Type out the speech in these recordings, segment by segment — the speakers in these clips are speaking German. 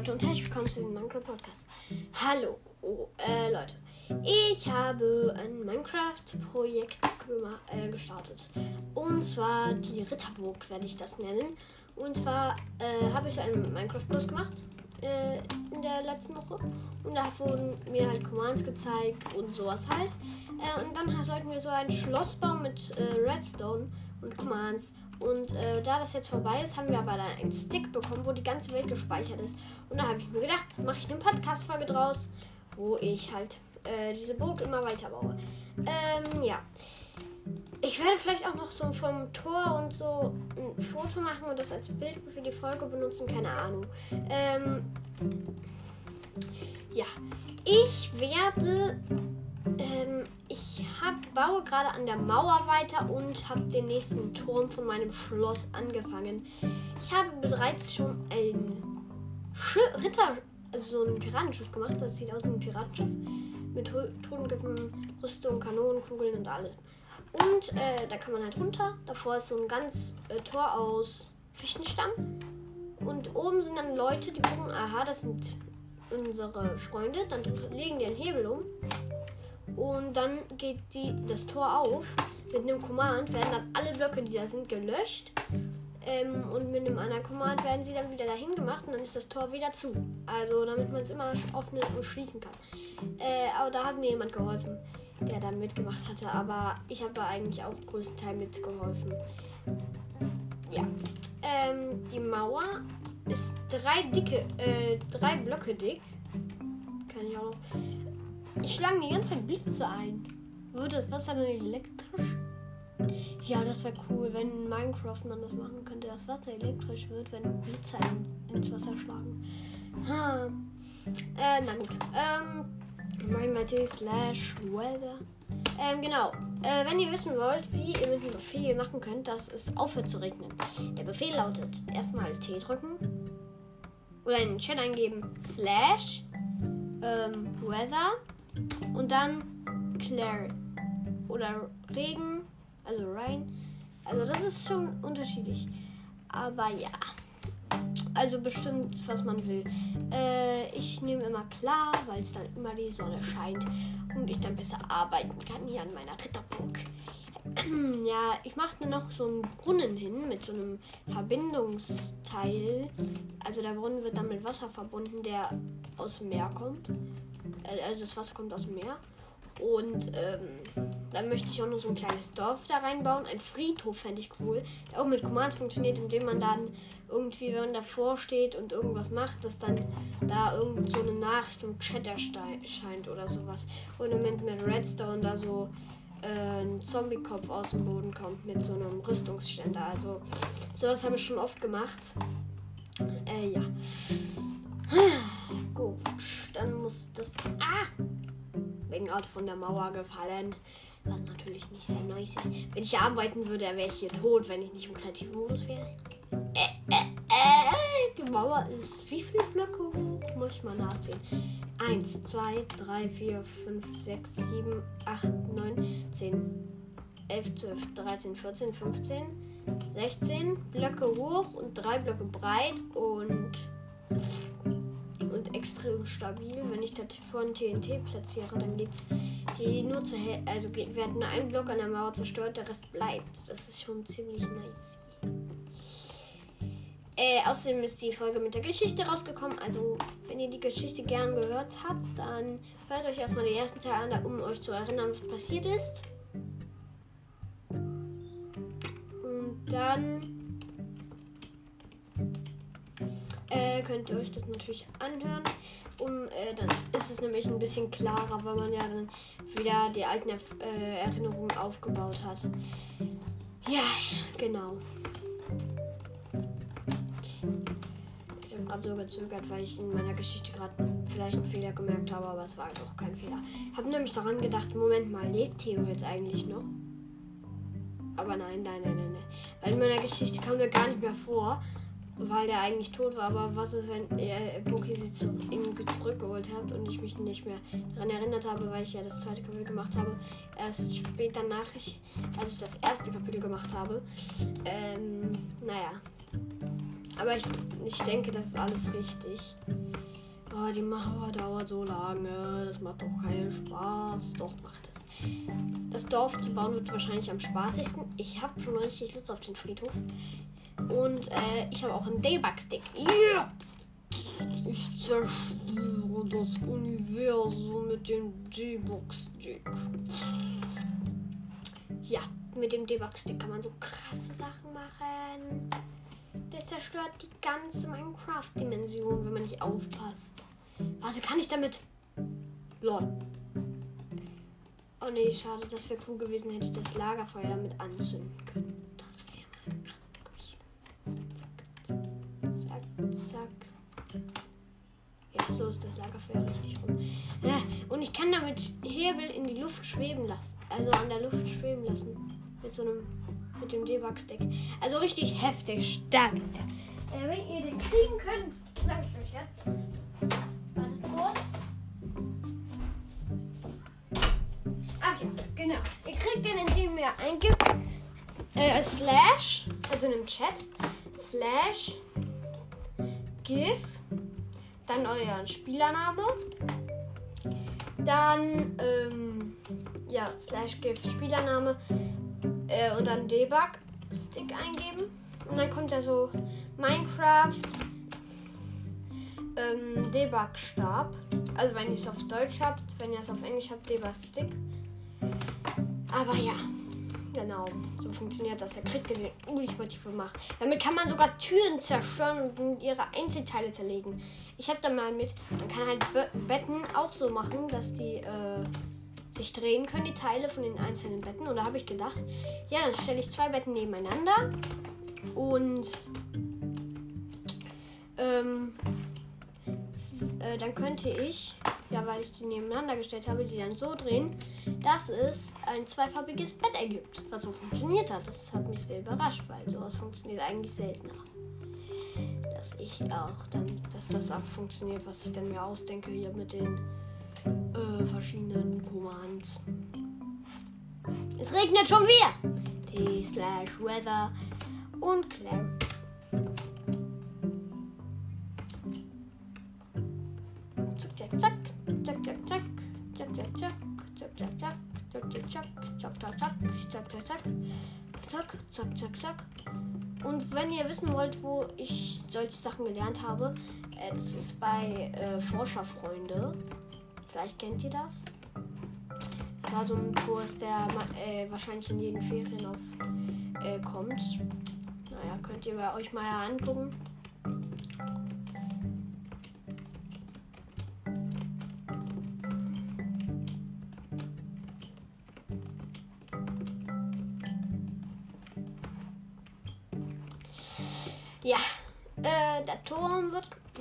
Leute und herzlich willkommen zu diesem Minecraft Podcast. Hallo, oh, äh, Leute. Ich habe ein Minecraft-Projekt äh, gestartet. Und zwar die Ritterburg werde ich das nennen. Und zwar äh, habe ich einen Minecraft-Kurs gemacht äh, in der letzten Woche. Und da wurden mir halt Commands gezeigt und sowas halt. Äh, und dann sollten wir so ein Schloss bauen mit äh, Redstone und Commands. Und äh, da das jetzt vorbei ist, haben wir aber dann einen Stick bekommen, wo die ganze Welt gespeichert ist. Und da habe ich mir gedacht, mache ich eine Podcast-Folge draus, wo ich halt äh, diese Burg immer weiter baue. Ähm, ja. Ich werde vielleicht auch noch so vom Tor und so ein Foto machen und das als Bild für die Folge benutzen, keine Ahnung. Ähm, ja, ich werde ähm, hab, baue gerade an der Mauer weiter und habe den nächsten Turm von meinem Schloss angefangen. Ich habe bereits schon ein Sch Ritter, also so ein Piratenschiff gemacht. Das sieht aus wie ein Piratenschiff. Mit Todengriffen, Rüstung, Kanonen, Kugeln und alles. Und äh, da kann man halt runter. Davor ist so ein ganz äh, Tor aus Fichtenstamm. Und oben sind dann Leute, die gucken, aha, das sind unsere Freunde. Dann legen die einen Hebel um. Und dann geht die, das Tor auf. Mit einem Command werden dann alle Blöcke, die da sind, gelöscht. Ähm, und mit einem anderen Command werden sie dann wieder dahin gemacht und dann ist das Tor wieder zu. Also damit man es immer öffnen und schließen kann. Äh, aber da hat mir jemand geholfen, der dann mitgemacht hatte. Aber ich habe eigentlich auch größtenteils mitgeholfen. Ja. Ähm, die Mauer ist drei dicke, äh, drei Blöcke dick. Kann ich auch noch. Ich schlage die ganze Zeit Blitze ein. Wird das Wasser dann elektrisch? Ja, das wäre cool, wenn in Minecraft man das machen könnte, dass Wasser elektrisch wird, wenn Blitze ein, ins Wasser schlagen. Ha. Äh, na gut. Ähm, MyMaty slash weather. Ähm, genau. Äh, wenn ihr wissen wollt, wie ihr mit dem Befehl machen könnt, dass es aufhört zu regnen. Der Befehl lautet erstmal T drücken oder in den Chat eingeben slash ähm, weather und dann Clary. Oder Regen, also Rain. Also das ist schon unterschiedlich. Aber ja. Also bestimmt, was man will. Äh, ich nehme immer klar, weil es dann immer die Sonne scheint und ich dann besser arbeiten kann hier an meiner Ritterburg. ja, ich mache noch so einen Brunnen hin mit so einem Verbindungsteil. Also der Brunnen wird dann mit Wasser verbunden, der aus dem Meer kommt. Also das Wasser kommt aus dem Meer. Und ähm, dann möchte ich auch noch so ein kleines Dorf da reinbauen. Ein Friedhof fände ich cool. Der auch mit Commands funktioniert, indem man dann irgendwie, wenn man davor steht und irgendwas macht, dass dann da irgend so eine Nachricht im Chat erscheint oder sowas. Und im Moment mit Redstone da so äh, ein Zombie-Kopf aus dem Boden kommt mit so einem Rüstungsständer. Also sowas habe ich schon oft gemacht. Äh, ja. Art von der Mauer gefallen. Was natürlich nicht sehr nice ist. Wenn ich arbeiten würde, wäre ich hier tot, wenn ich nicht im kreativen Modus wäre. Äh, äh, äh, die Mauer ist wie viele Blöcke hoch? Muss ich mal nachzählen. 1, 2, 3, 4, 5, 6, 7, 8, 9, 10, 11, 12, 13, 14, 15, 16 Blöcke hoch und 3 Blöcke breit und extrem stabil. Wenn ich das von TNT platziere, dann geht's die nur zu also wird nur ein Block an der Mauer zerstört, der Rest bleibt. Das ist schon ziemlich nice. Äh, außerdem ist die Folge mit der Geschichte rausgekommen. Also, wenn ihr die Geschichte gern gehört habt, dann hört euch erstmal den ersten Teil an, um euch zu erinnern, was passiert ist. Und dann äh, könnt ihr euch das natürlich anhören. Um, äh, dann ist es nämlich ein bisschen klarer, weil man ja dann wieder die alten äh, Erinnerungen aufgebaut hat. Ja, genau. Ich habe gerade so gezögert, weil ich in meiner Geschichte gerade vielleicht einen Fehler gemerkt habe, aber es war halt auch kein Fehler. Ich habe nämlich daran gedacht, Moment mal, lebt Theo jetzt eigentlich noch? Aber nein, nein, nein, nein, nein. Weil in meiner Geschichte kam der gar nicht mehr vor weil der eigentlich tot war. Aber was ist, wenn ihr Poki sie zu, ihn zurückgeholt habt und ich mich nicht mehr daran erinnert habe, weil ich ja das zweite Kapitel gemacht habe. Erst später nach, als ich das erste Kapitel gemacht habe. Ähm, naja. Aber ich, ich denke, das ist alles richtig. Oh, die Mauer dauert so lange. Das macht doch keinen Spaß. Doch, macht es. Das Dorf zu bauen wird wahrscheinlich am spaßigsten. Ich habe schon richtig Lust auf den Friedhof. Und äh, ich habe auch einen Debug-Stick. Yeah! Ich zerstöre das Universum mit dem Debug-Stick. Ja, mit dem Debug-Stick kann man so krasse Sachen machen. Der zerstört die ganze Minecraft-Dimension, wenn man nicht aufpasst. Also kann ich damit. Lol. Oh nee, schade, das wäre cool gewesen, hätte ich das Lagerfeuer damit anzünden können. Lagerfeuer richtig rum. Und ich kann damit Hebel in die Luft schweben lassen. Also an der Luft schweben lassen. Mit so einem mit dem Debug-Stack. Also richtig heftig stark ist der. Äh, wenn ihr den kriegen könnt, sag ich euch jetzt. Wartet kurz. Ach ja, genau. Ihr kriegt den, indem ihr eingibt äh, slash, also in dem Chat, slash gif, dann euer Spielername, dann ähm, ja, slash gif Spielername, äh, und dann Debug-Stick eingeben. Und dann kommt da so Minecraft ähm, Debug-Stab. Also wenn ihr es auf Deutsch habt, wenn ihr es auf Englisch habt, Debug-Stick. Aber ja, genau, so funktioniert das. Da kriegt ihr den ultimativ gemacht. Damit kann man sogar Türen zerstören und ihre Einzelteile zerlegen. Ich habe da mal mit, man kann halt Betten auch so machen, dass die äh, sich drehen können, die Teile von den einzelnen Betten. Und da habe ich gedacht, ja, dann stelle ich zwei Betten nebeneinander und ähm, äh, dann könnte ich, ja, weil ich die nebeneinander gestellt habe, die dann so drehen, dass es ein zweifarbiges Bett ergibt, was so funktioniert hat. Das hat mich sehr überrascht, weil sowas funktioniert eigentlich seltener. Dass ich auch dann, dass das auch funktioniert, was ich dann mir ausdenke hier mit den äh, verschiedenen Commands. Es regnet schon wieder. T slash weather und Claire. Und wenn ihr wissen wollt, wo ich solche Sachen gelernt habe, äh, das ist bei äh, Forscherfreunde. Vielleicht kennt ihr das. Das war so ein Kurs, der äh, wahrscheinlich in jeden Ferien auf äh, kommt. Naja, könnt ihr bei euch mal angucken.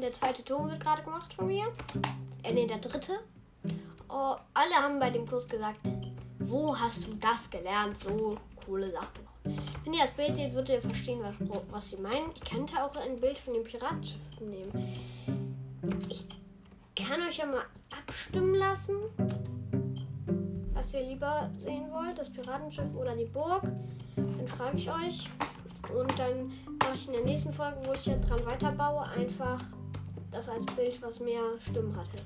Der zweite Turm wird gerade gemacht von mir. Äh, nee, der dritte. Oh, alle haben bei dem Kurs gesagt, wo hast du das gelernt? So coole Sachen. Wenn ihr das Bild seht, würdet ihr verstehen, was, was sie meinen. Ich könnte auch ein Bild von dem Piratenschiff nehmen. Ich kann euch ja mal abstimmen lassen, was ihr lieber sehen wollt, das Piratenschiff oder die Burg. Dann frage ich euch. Und dann mache ich in der nächsten Folge, wo ich ja dran weiterbaue, einfach das als Bild, was mehr Stimmen hatte.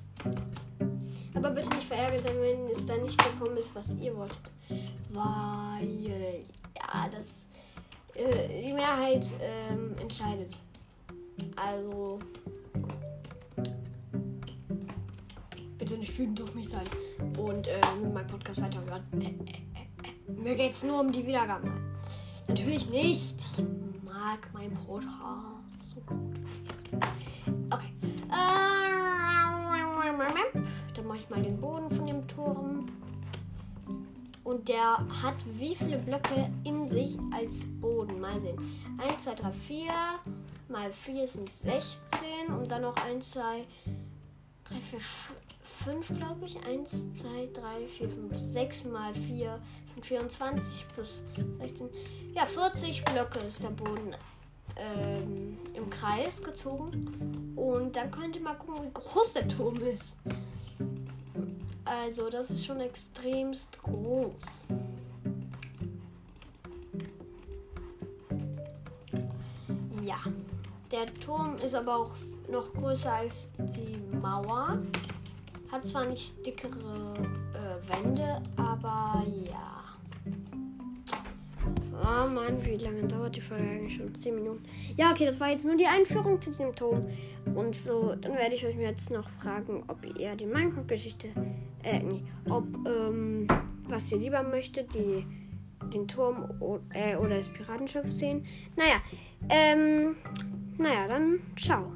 Aber bitte nicht verärgert sein, wenn es dann nicht gekommen ist, was ihr wolltet. Weil, ja, das äh, die Mehrheit ähm, entscheidet. Also, bitte nicht wütend auf mich sein und äh, meinem Podcast weiterhören. Äh, äh, äh, mir geht es nur um die Wiedergaben. Natürlich nicht. Ich mag meinen Podcast so gut. Okay. Dann mache ich mal den Boden von dem Turm. Und der hat wie viele Blöcke in sich als Boden? Mal sehen. 1, 2, 3, 4. Mal 4 sind 16. Und dann noch 1, 2, 3, 4, 5, glaube ich. 1, 2, 3, 4, 5, 6 mal 4 sind 24 plus 16. Ja, 40 Blöcke ist der Boden ähm, im Kreis gezogen. Und dann könnt ihr mal gucken, wie groß der Turm ist. Also, das ist schon extremst groß. Ja, Der Turm ist aber auch noch größer als die Mauer. Hat zwar nicht dickere äh, Wände, aber ja. Oh Mann, wie lange dauert die Folge eigentlich schon? 10 Minuten. Ja, okay, das war jetzt nur die Einführung zu diesem Turm. Und so, dann werde ich euch jetzt noch fragen, ob ihr die Minecraft-Geschichte, äh, nee, ob, ähm, was ihr lieber möchtet, die, den Turm äh, oder das Piratenschiff sehen. Naja, ähm, naja, dann ciao.